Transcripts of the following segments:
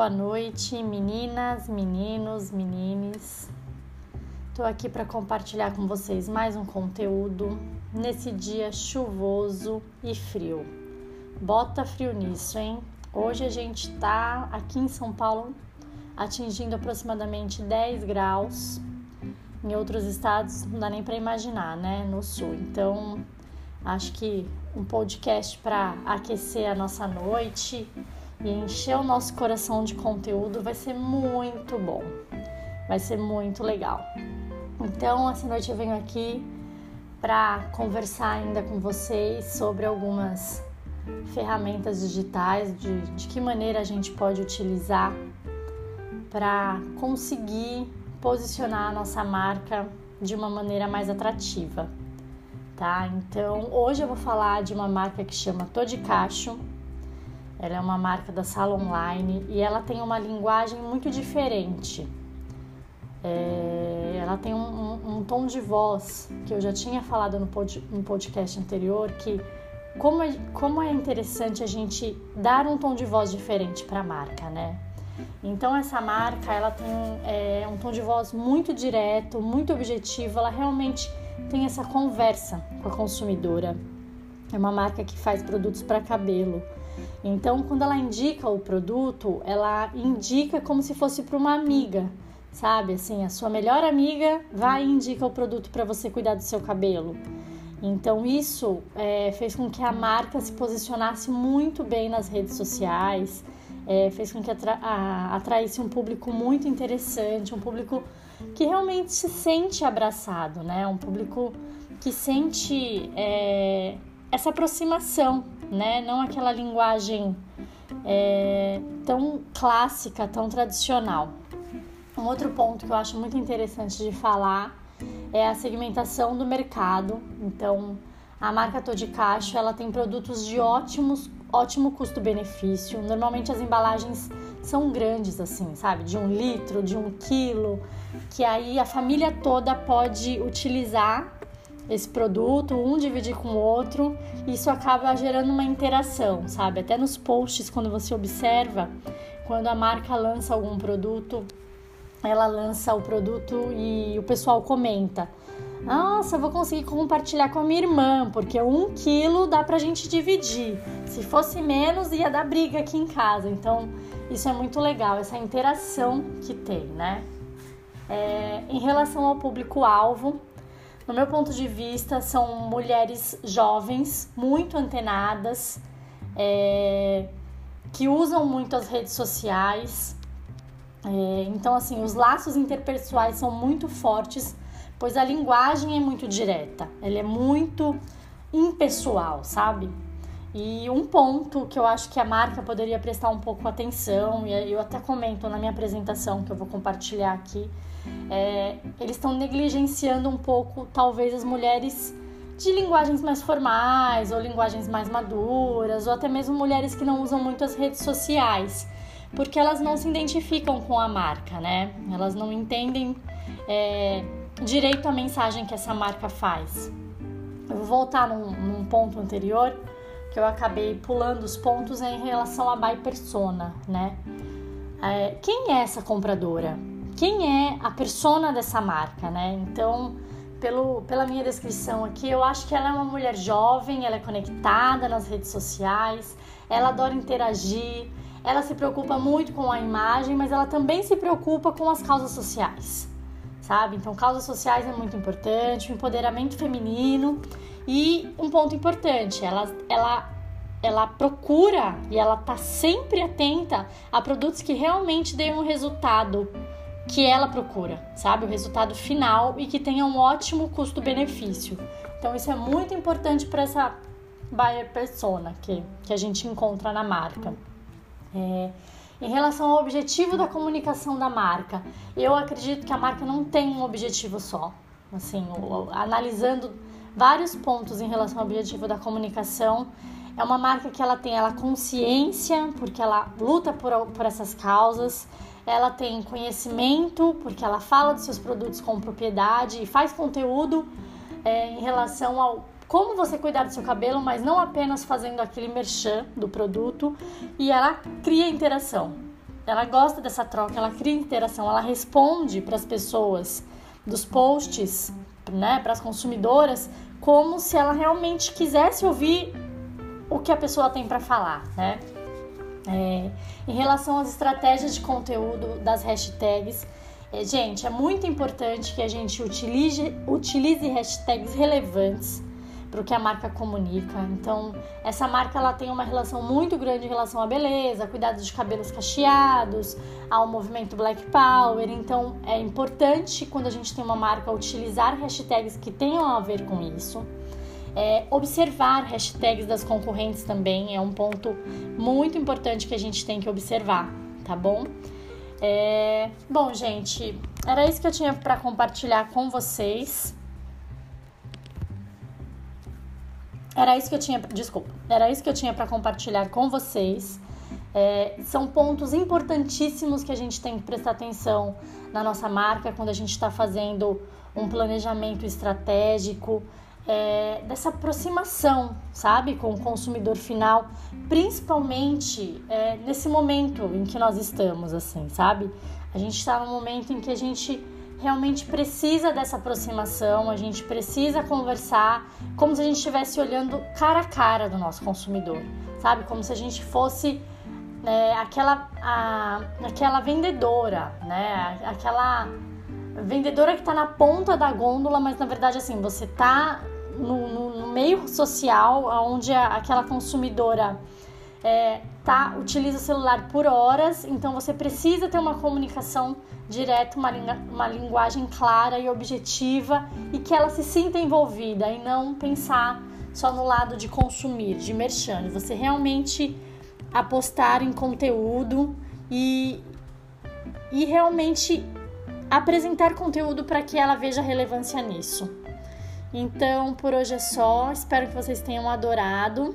Boa noite, meninas, meninos, menines. Estou aqui para compartilhar com vocês mais um conteúdo nesse dia chuvoso e frio. Bota frio nisso, hein? Hoje a gente está aqui em São Paulo atingindo aproximadamente 10 graus. Em outros estados não dá nem para imaginar, né? No sul. Então, acho que um podcast para aquecer a nossa noite e encher o nosso coração de conteúdo vai ser muito bom. Vai ser muito legal. Então, essa noite eu venho aqui para conversar ainda com vocês sobre algumas ferramentas digitais, de, de que maneira a gente pode utilizar para conseguir posicionar a nossa marca de uma maneira mais atrativa, tá? Então, hoje eu vou falar de uma marca que chama Todicacho ela é uma marca da sala online e ela tem uma linguagem muito diferente. É, ela tem um, um, um, tom de voz que eu já tinha falado no, pod, no podcast anterior que como é, como é interessante a gente dar um tom de voz diferente para a marca, né? Então essa marca ela tem é, um tom de voz muito direto, muito objetivo. Ela realmente tem essa conversa com a consumidora. É uma marca que faz produtos para cabelo. Então, quando ela indica o produto, ela indica como se fosse para uma amiga, sabe? Assim, a sua melhor amiga vai e indica o produto para você cuidar do seu cabelo. Então, isso é, fez com que a marca se posicionasse muito bem nas redes sociais, é, fez com que atra a, atraísse um público muito interessante, um público que realmente se sente abraçado, né? Um público que sente é, essa aproximação né? Não aquela linguagem é, tão clássica, tão tradicional. Um outro ponto que eu acho muito interessante de falar é a segmentação do mercado. Então, a marca Todicacho, ela tem produtos de ótimos, ótimo custo-benefício. Normalmente as embalagens são grandes, assim, sabe? De um litro, de um quilo, que aí a família toda pode utilizar esse produto, um dividir com o outro, isso acaba gerando uma interação, sabe? Até nos posts, quando você observa, quando a marca lança algum produto, ela lança o produto e o pessoal comenta. Nossa, vou conseguir compartilhar com a minha irmã, porque um quilo dá pra gente dividir. Se fosse menos, ia dar briga aqui em casa. Então, isso é muito legal, essa interação que tem, né? É, em relação ao público-alvo, no meu ponto de vista, são mulheres jovens, muito antenadas, é, que usam muito as redes sociais. É, então, assim, os laços interpessoais são muito fortes, pois a linguagem é muito direta, ela é muito impessoal, sabe? E um ponto que eu acho que a marca poderia prestar um pouco atenção, e eu até comento na minha apresentação que eu vou compartilhar aqui, é, eles estão negligenciando um pouco, talvez, as mulheres de linguagens mais formais ou linguagens mais maduras, ou até mesmo mulheres que não usam muito as redes sociais, porque elas não se identificam com a marca, né? Elas não entendem é, direito a mensagem que essa marca faz. Eu vou voltar num, num ponto anterior que eu acabei pulando os pontos é em relação à buy persona, né? É, quem é essa compradora? quem é a persona dessa marca, né? Então, pelo, pela minha descrição aqui, eu acho que ela é uma mulher jovem, ela é conectada nas redes sociais, ela adora interagir, ela se preocupa muito com a imagem, mas ela também se preocupa com as causas sociais, sabe? Então, causas sociais é muito importante, o empoderamento feminino e um ponto importante, ela, ela, ela procura e ela tá sempre atenta a produtos que realmente deem um resultado que ela procura, sabe? O resultado final e que tenha um ótimo custo-benefício. Então, isso é muito importante para essa buyer persona que, que a gente encontra na marca. É, em relação ao objetivo da comunicação da marca, eu acredito que a marca não tem um objetivo só. Assim, analisando vários pontos em relação ao objetivo da comunicação, é uma marca que ela tem ela consciência, porque ela luta por, por essas causas, ela tem conhecimento, porque ela fala dos seus produtos com propriedade e faz conteúdo é, em relação ao como você cuidar do seu cabelo, mas não apenas fazendo aquele merchan do produto, e ela cria interação. ela gosta dessa troca, ela cria interação, ela responde para as pessoas dos posts, né, para as consumidoras, como se ela realmente quisesse ouvir o que a pessoa tem para falar, né? É, em relação às estratégias de conteúdo das hashtags, é, gente, é muito importante que a gente utilize, utilize hashtags relevantes para o que a marca comunica. Então, essa marca ela tem uma relação muito grande em relação à beleza, cuidados de cabelos cacheados, ao movimento Black Power. Então, é importante quando a gente tem uma marca utilizar hashtags que tenham a ver com isso. É, observar hashtags das concorrentes também é um ponto muito importante que a gente tem que observar, tá bom? É, bom, gente, era isso que eu tinha para compartilhar com vocês. Era isso que eu tinha, desculpa, era isso que eu tinha para compartilhar com vocês. É, são pontos importantíssimos que a gente tem que prestar atenção na nossa marca quando a gente está fazendo um planejamento estratégico, é, dessa aproximação, sabe, com o consumidor final, principalmente é, nesse momento em que nós estamos, assim, sabe? A gente está num momento em que a gente realmente precisa dessa aproximação, a gente precisa conversar como se a gente estivesse olhando cara a cara do nosso consumidor, sabe? Como se a gente fosse é, aquela, a, aquela vendedora, né? Aquela vendedora que está na ponta da gôndola, mas na verdade assim, você está no, no, meio social onde aquela consumidora é, tá, utiliza o celular por horas, então você precisa ter uma comunicação direta, uma, uma linguagem clara e objetiva e que ela se sinta envolvida e não pensar só no lado de consumir, de merchan. Você realmente apostar em conteúdo e, e realmente apresentar conteúdo para que ela veja relevância nisso. Então, por hoje é só. Espero que vocês tenham adorado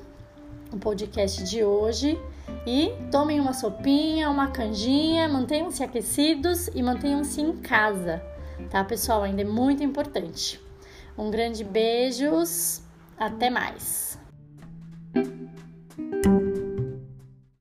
o podcast de hoje. E tomem uma sopinha, uma canjinha, mantenham-se aquecidos e mantenham-se em casa, tá, pessoal? Ainda é muito importante. Um grande beijos, até mais.